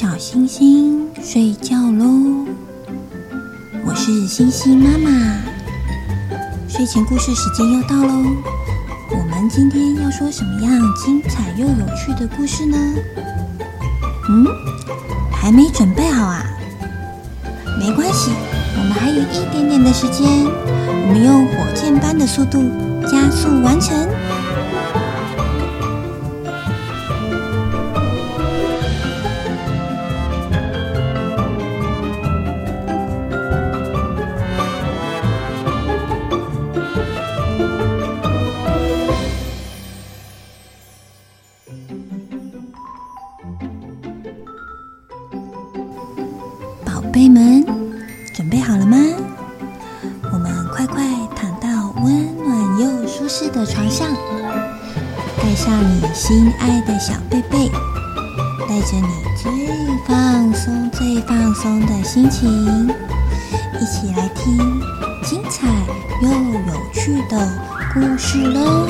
小星星睡觉喽！我是星星妈妈，睡前故事时间又到喽。我们今天要说什么样精彩又有趣的故事呢？嗯，还没准备好啊？没关系，我们还有一点点的时间，我们用火箭般的速度加速完成。贝们，准备好了吗？我们快快躺到温暖又舒适的床上，盖上你心爱的小被被，带着你最放松、最放松的心情，一起来听精彩又有趣的故事喽！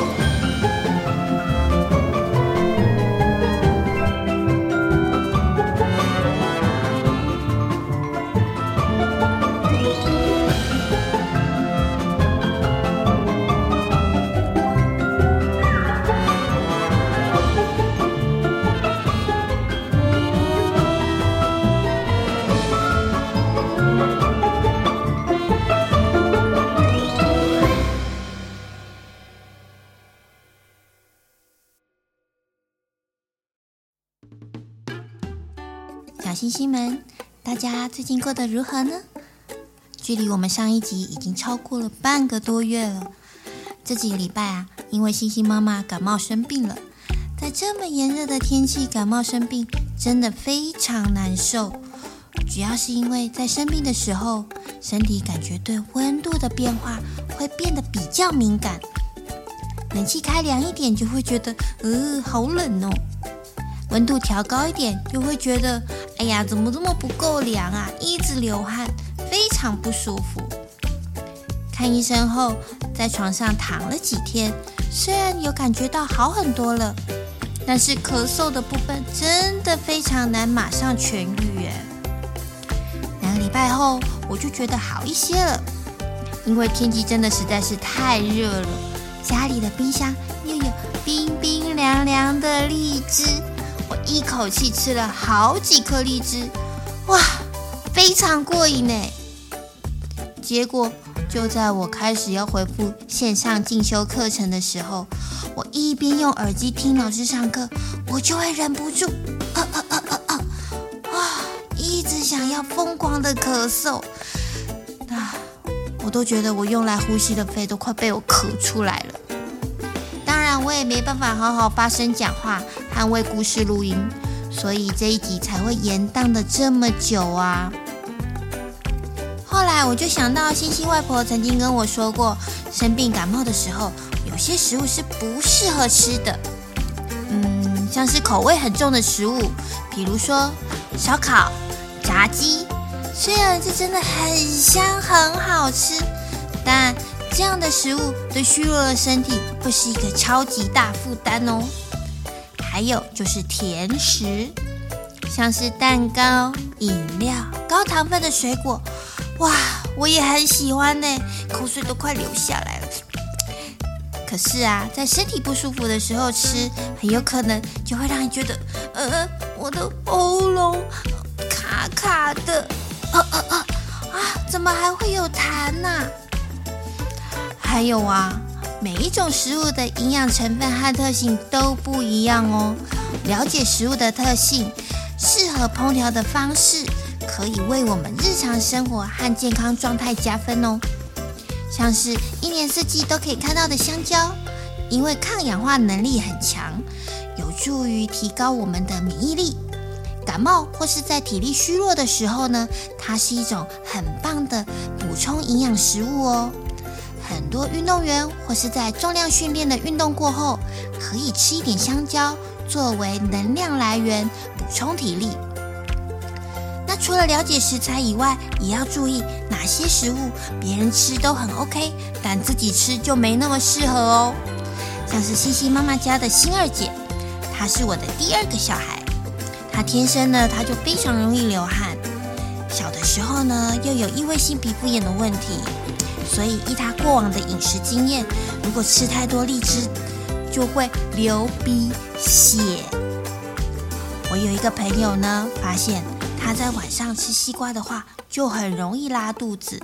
小星星们，大家最近过得如何呢？距离我们上一集已经超过了半个多月了。这几个礼拜啊，因为星星妈妈感冒生病了，在这么炎热的天气感冒生病，真的非常难受。主要是因为在生病的时候，身体感觉对温度的变化会变得比较敏感，冷气开凉一点就会觉得，呃，好冷哦。温度调高一点，就会觉得，哎呀，怎么这么不够凉啊？一直流汗，非常不舒服。看医生后，在床上躺了几天，虽然有感觉到好很多了，但是咳嗽的部分真的非常难马上痊愈耶。两个礼拜后，我就觉得好一些了，因为天气真的实在是太热了，家里的冰箱又有冰冰凉凉的荔枝。我一口气吃了好几颗荔枝，哇，非常过瘾呢。结果就在我开始要回复线上进修课程的时候，我一边用耳机听老师上课，我就会忍不住，啊啊啊啊啊，一直想要疯狂的咳嗽，啊，我都觉得我用来呼吸的肺都快被我咳出来了。当然我也没办法好好发声讲话和为故事录音，所以这一集才会延宕的这么久啊。后来我就想到，星星外婆曾经跟我说过，生病感冒的时候，有些食物是不适合吃的。嗯，像是口味很重的食物，比如说烧烤、炸鸡，虽然这真的很香很好吃，但这样的食物对虚弱的身体会是一个超级大负担哦。还有就是甜食，像是蛋糕、饮料、高糖分的水果，哇，我也很喜欢呢，口水都快流下来了。可是啊，在身体不舒服的时候吃，很有可能就会让你觉得，呃，我的喉咙卡卡的，啊啊啊啊，怎么还会有痰呢？还有啊，每一种食物的营养成分和特性都不一样哦。了解食物的特性，适合烹调的方式，可以为我们日常生活和健康状态加分哦。像是一年四季都可以看到的香蕉，因为抗氧化能力很强，有助于提高我们的免疫力。感冒或是在体力虚弱的时候呢，它是一种很棒的补充营养食物哦。很多运动员或是在重量训练的运动过后，可以吃一点香蕉作为能量来源，补充体力。那除了了解食材以外，也要注意哪些食物别人吃都很 OK，但自己吃就没那么适合哦。像是西西妈妈家的星二姐，她是我的第二个小孩，她天生呢，她就非常容易流汗。小的时候呢，又有异位性皮肤炎的问题，所以依他过往的饮食经验，如果吃太多荔枝，就会流鼻血。我有一个朋友呢，发现他在晚上吃西瓜的话，就很容易拉肚子。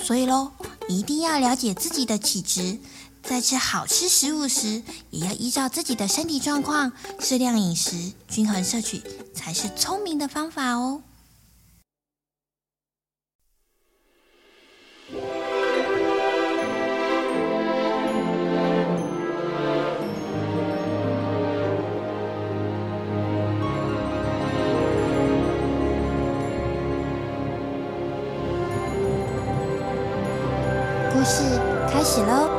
所以喽，一定要了解自己的体质，在吃好吃食物时，也要依照自己的身体状况，适量饮食，均衡摄取，才是聪明的方法哦。故事开始喽！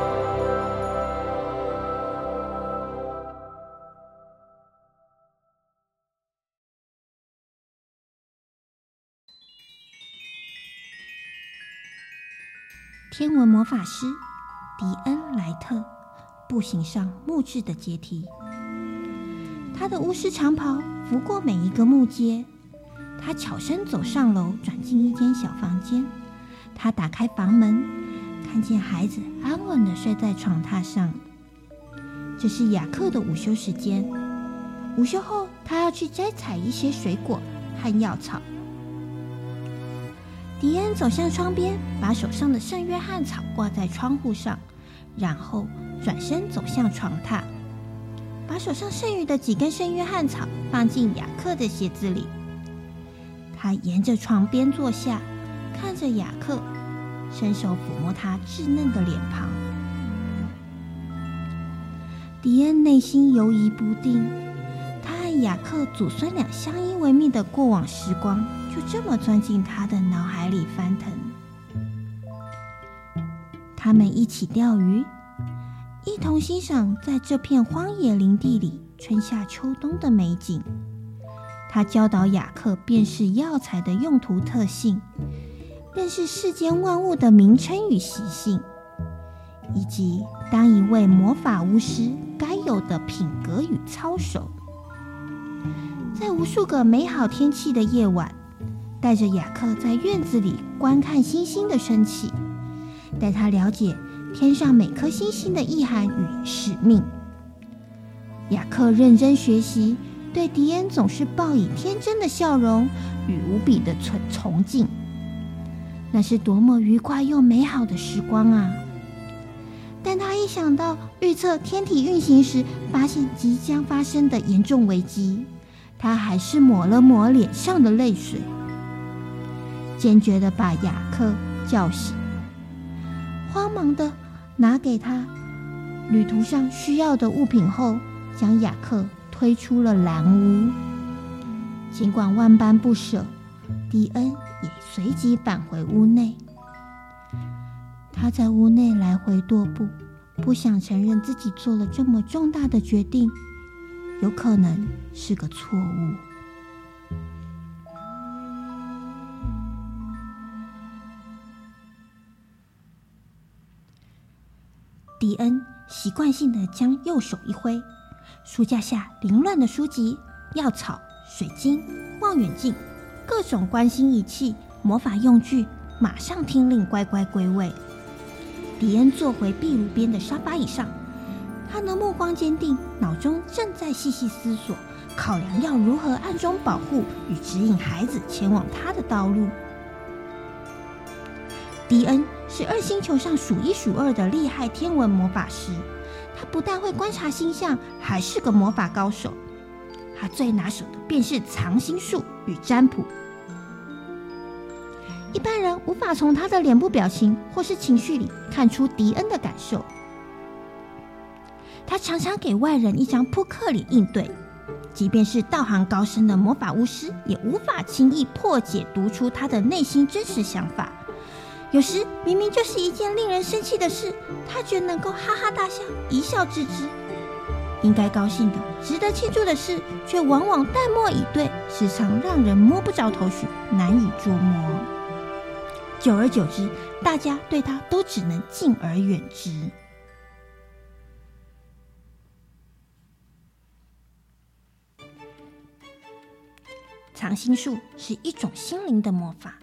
天文魔法师迪恩·莱特步行上木质的阶梯，他的巫师长袍拂过每一个木阶。他悄声走上楼，转进一间小房间。他打开房门。看见孩子安稳的睡在床榻上。这是雅克的午休时间。午休后，他要去摘采一些水果和药草。迪恩走向窗边，把手上的圣约翰草挂在窗户上，然后转身走向床榻，把手上剩余的几根圣约翰草放进雅克的鞋子里。他沿着床边坐下，看着雅克。伸手抚摸他稚嫩的脸庞，迪恩内心犹疑不定。他和雅克祖孙俩相依为命的过往时光，就这么钻进他的脑海里翻腾。他们一起钓鱼，一同欣赏在这片荒野林地里春夏秋冬的美景。他教导雅克辨识药材的用途特性。认识世间万物的名称与习性，以及当一位魔法巫师该有的品格与操守。在无数个美好天气的夜晚，带着雅克在院子里观看星星的升起，带他了解天上每颗星星的意涵与使命。雅克认真学习，对迪恩总是报以天真的笑容与无比的崇崇敬。那是多么愉快又美好的时光啊！但他一想到预测天体运行时发现即将发生的严重危机，他还是抹了抹脸上的泪水，坚决的把雅克叫醒，慌忙的拿给他旅途上需要的物品后，将雅克推出了蓝屋。尽管万般不舍，迪恩。也随即返回屋内。他在屋内来回踱步，不想承认自己做了这么重大的决定，有可能是个错误。迪恩习惯性的将右手一挥，书架下凌乱的书籍、药草、水晶、望远镜。各种观星仪器、魔法用具，马上听令，乖乖归位。迪恩坐回壁炉边的沙发椅上，他的目光坚定，脑中正在细细思索，考量要如何暗中保护与指引孩子前往他的道路。迪恩是二星球上数一数二的厉害天文魔法师，他不但会观察星象，还是个魔法高手。他最拿手的便是藏星术与占卜。一般人无法从他的脸部表情或是情绪里看出迪恩的感受。他常常给外人一张扑克脸应对，即便是道行高深的魔法巫师，也无法轻易破解读出他的内心真实想法。有时明明就是一件令人生气的事，他却能够哈哈大笑，一笑置之。应该高兴的、值得庆祝的事，却往往淡漠以对，时常让人摸不着头绪，难以捉摸。久而久之，大家对他都只能敬而远之。藏心术是一种心灵的魔法，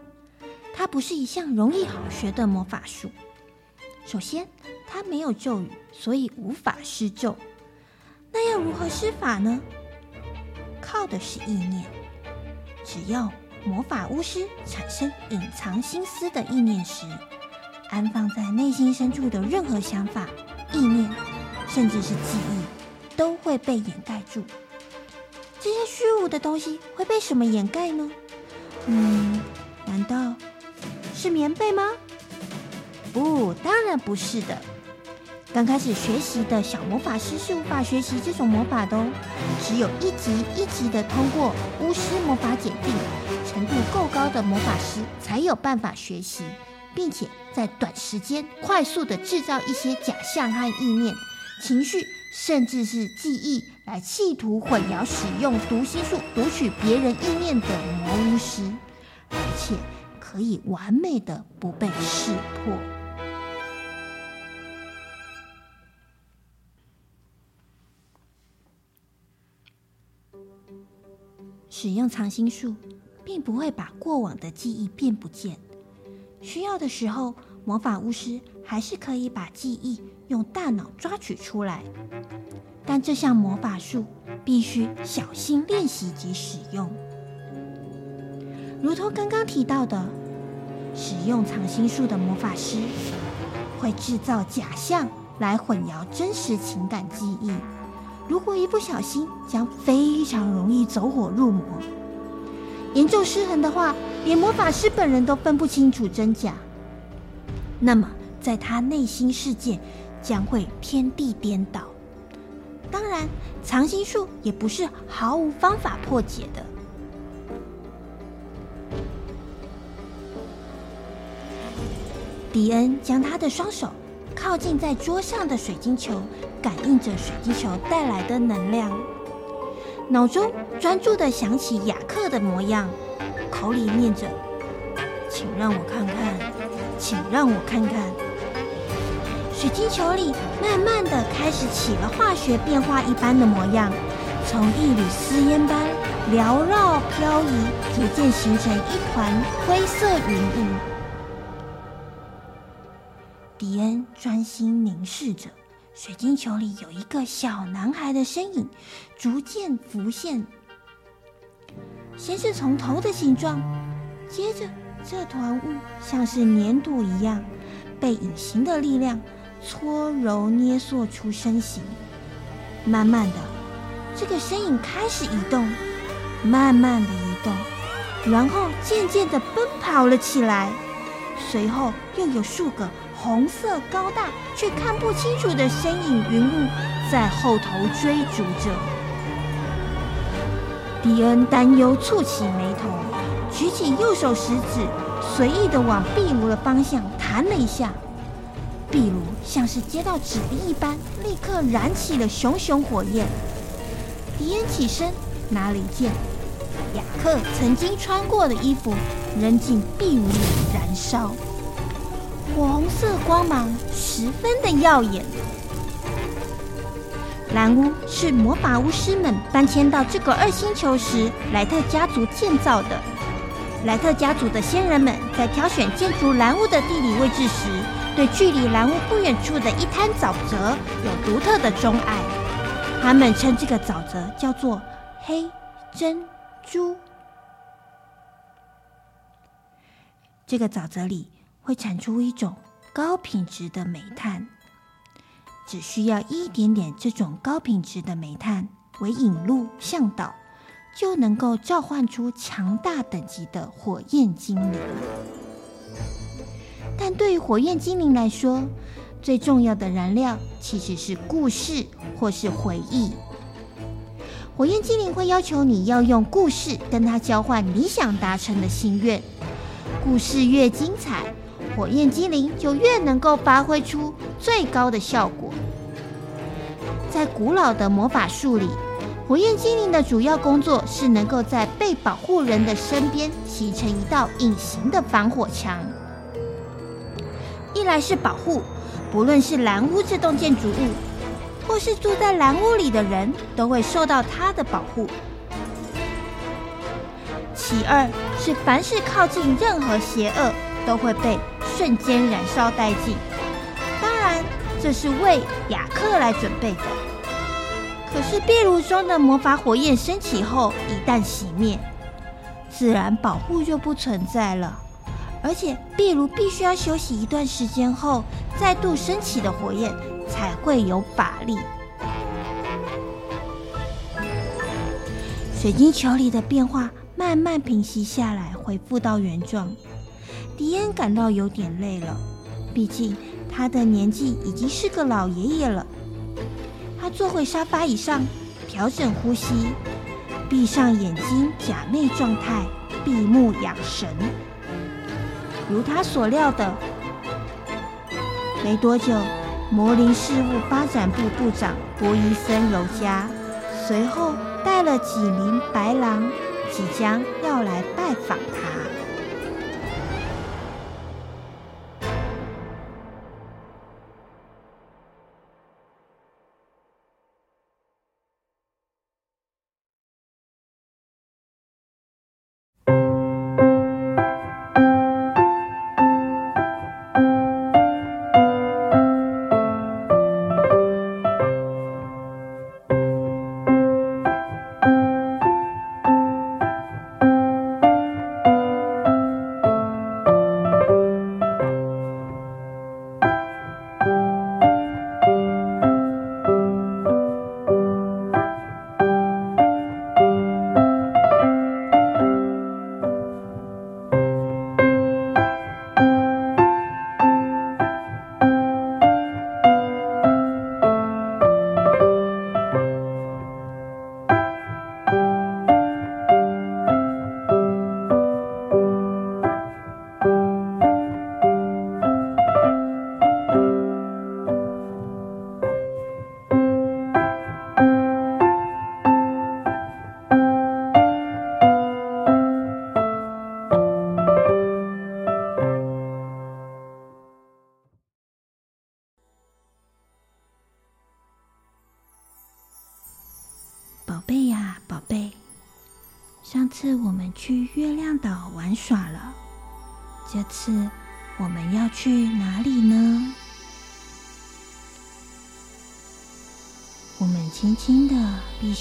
它不是一项容易好学的魔法术。首先，它没有咒语，所以无法施咒。那要如何施法呢？靠的是意念。只要魔法巫师产生隐藏心思的意念时，安放在内心深处的任何想法、意念，甚至是记忆，都会被掩盖住。这些虚无的东西会被什么掩盖呢？嗯，难道是棉被吗？不，当然不是的。刚开始学习的小魔法师是无法学习这种魔法的哦，只有一级一级的通过巫师魔法检定，程度够高的魔法师才有办法学习，并且在短时间快速的制造一些假象和意念、情绪。甚至是记忆，来企图混淆使用读心术读取别人意念的魔巫师，而且可以完美的不被识破。使用藏心术，并不会把过往的记忆变不见，需要的时候，魔法巫师还是可以把记忆用大脑抓取出来，但这项魔法术必须小心练习及使用。如同刚刚提到的，使用藏心术的魔法师会制造假象来混淆真实情感记忆，如果一不小心，将非常容易走火入魔。严重失衡的话，连魔法师本人都分不清楚真假。那么，在他内心世界将会天地颠倒。当然，藏心术也不是毫无方法破解的。迪恩将他的双手靠近在桌上的水晶球，感应着水晶球带来的能量，脑中专注的想起雅克的模样，口里念着：“请让我看看。”请让我看看，水晶球里慢慢的开始起了化学变化一般的模样，从一缕丝烟般缭绕飘移，逐渐形成一团灰色云雾。迪恩专心凝视着水晶球里有一个小男孩的身影，逐渐浮现。先是从头的形状，接着。这团雾像是粘土一样，被隐形的力量搓揉捏塑出身形。慢慢的，这个身影开始移动，慢慢的移动，然后渐渐的奔跑了起来。随后又有数个红色、高大却看不清楚的身影云雾在后头追逐着。迪恩担忧蹙起眉头。举起右手食指，随意的往壁炉的方向弹了一下，壁炉像是接到指令一般，立刻燃起了熊熊火焰。迪恩起身，拿了一件雅克曾经穿过的衣服，扔进壁炉里燃烧。火红色光芒十分的耀眼。蓝屋是魔法巫师们搬迁到这个二星球时，莱特家族建造的。莱特家族的先人们在挑选建筑蓝屋的地理位置时，对距离蓝屋不远处的一滩沼泽有独特的钟爱。他们称这个沼泽叫做黑珍珠。这个沼泽里会产出一种高品质的煤炭，只需要一点点这种高品质的煤炭为引路向导。就能够召唤出强大等级的火焰精灵。但对于火焰精灵来说，最重要的燃料其实是故事或是回忆。火焰精灵会要求你要用故事跟他交换你想达成的心愿。故事越精彩，火焰精灵就越能够发挥出最高的效果。在古老的魔法术里。火焰精灵的主要工作是能够在被保护人的身边形成一道隐形的防火墙。一来是保护，不论是蓝屋这栋建筑物，或是住在蓝屋里的人，都会受到它的保护。其二是，凡是靠近任何邪恶，都会被瞬间燃烧殆尽。当然，这是为雅克来准备的。可是壁炉中的魔法火焰升起后，一旦熄灭，自然保护就不存在了。而且壁炉必须要休息一段时间后，再度升起的火焰才会有法力。水晶球里的变化慢慢平息下来，恢复到原状。迪恩感到有点累了，毕竟他的年纪已经是个老爷爷了。他坐回沙发椅上，调整呼吸，闭上眼睛，假寐状态，闭目养神。如他所料的，没多久，魔灵事务发展部部长波伊森柔加随后。带了几名白狼，即将要来拜访他。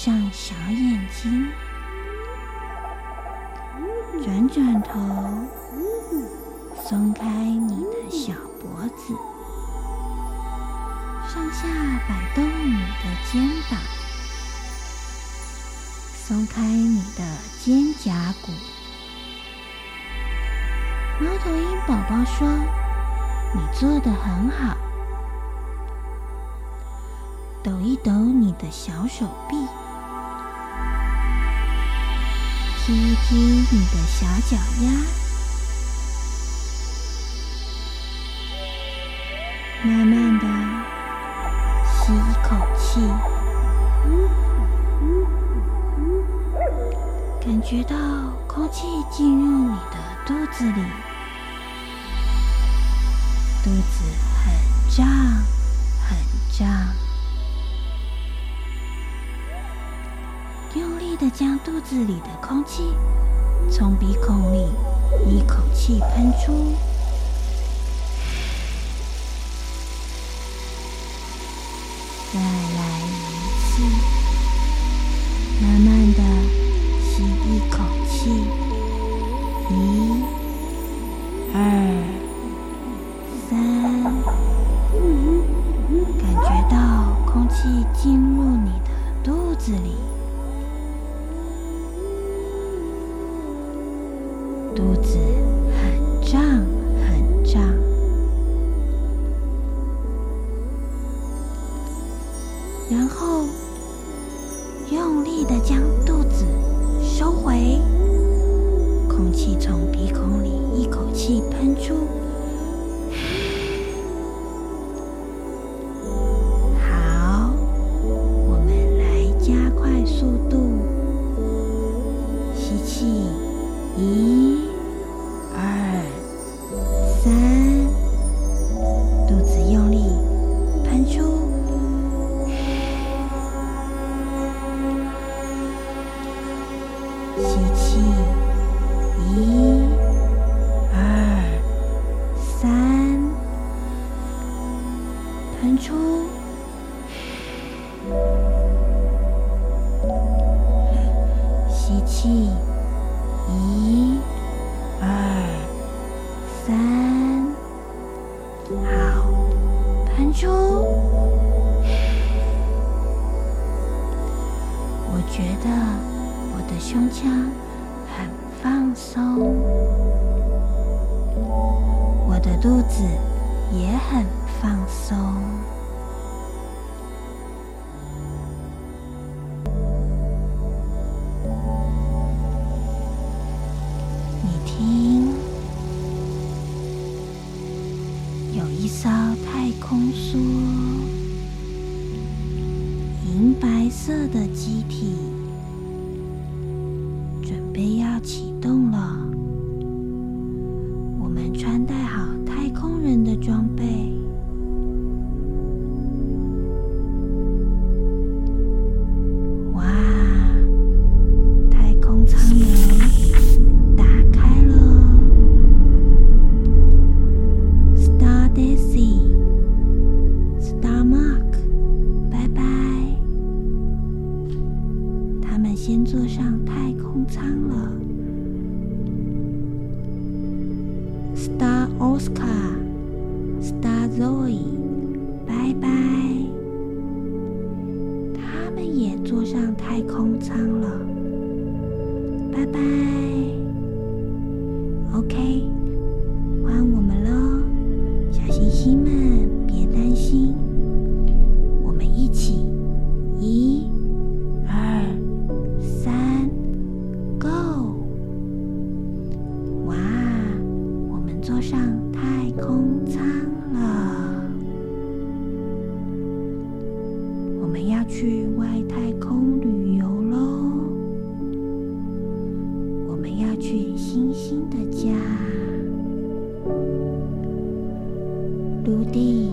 上小眼睛，转转头，松开你的小脖子，上下摆动你的肩膀。松开你的肩胛骨。猫头鹰宝宝说：“你做得很好。”抖一抖你的小手臂，踢一踢你的小脚丫，慢慢的吸一口气。感觉到空气进入你的肚子里，肚子很胀，用力的将肚子里的空气从鼻孔里一口气喷出，再来一次，慢慢的。吸一口气，一、住觉得我的胸腔很放松，我的肚子也很放松。你听，有一艘太空梭，银白色的机体，准备要启动了。去星星的家。陆地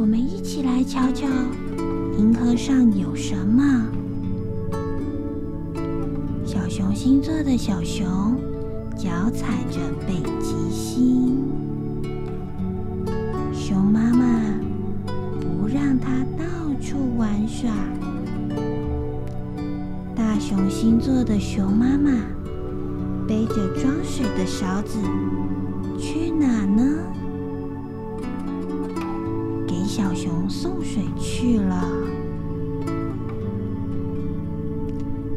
我们一起来瞧瞧银河上有什么。小熊星座的小熊脚踩着北极星。熊妈妈不让它到处玩耍。大熊星座的熊妈妈背着装水的勺子去哪呢？小熊送水去了。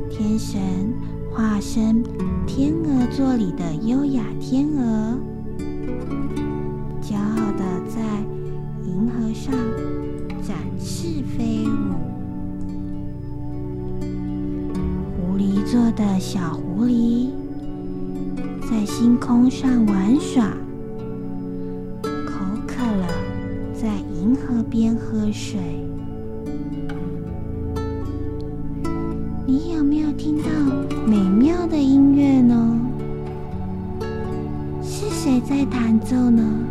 天神。化身天鹅座里的优雅天鹅，骄傲的在银河上展翅飞舞。狐狸座的小狐狸在星空上玩耍，边喝水。你有没有听到美妙的音乐呢？是谁在弹奏呢？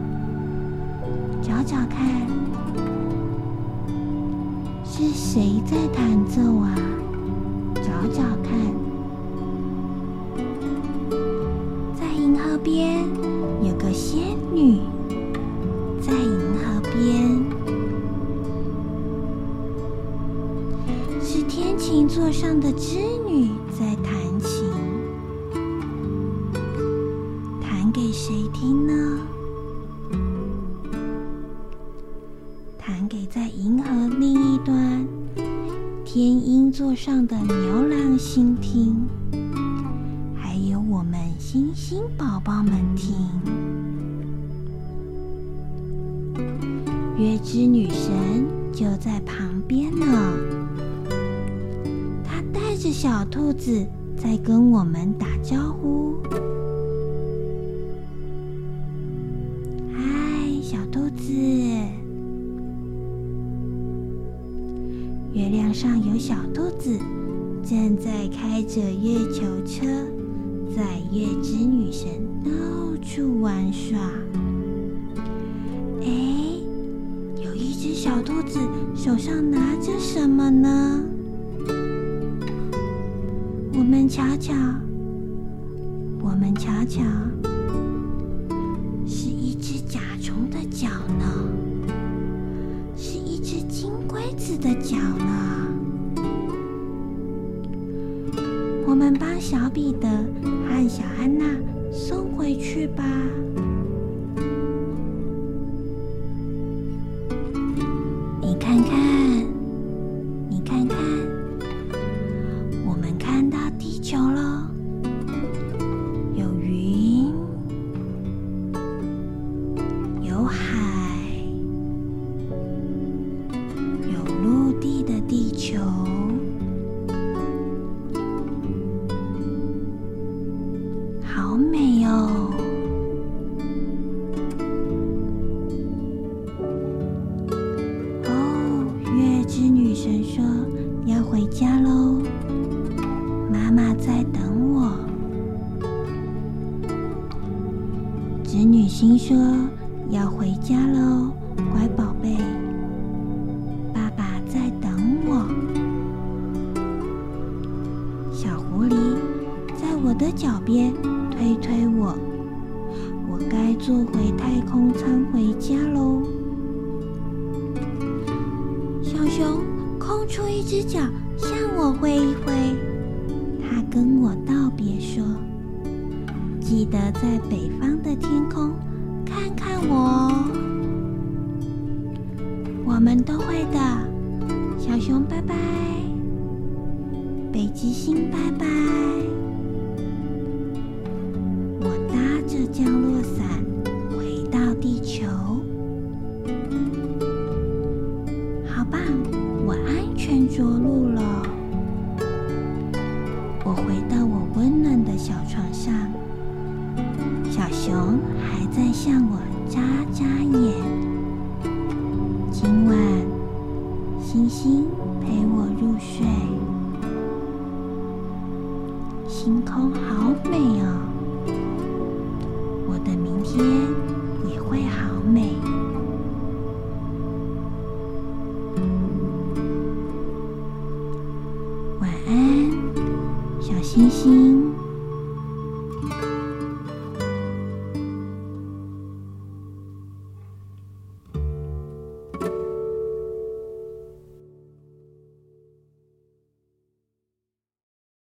天鹰座上的牛郎星听还有我们星星宝宝们听月之女神就在旁边呢她带着小兔子在跟我们打招呼。的脚了。我们帮小彼得和小安娜送回去吧。家喽，妈妈在等我。”子女心说：“要回家喽。”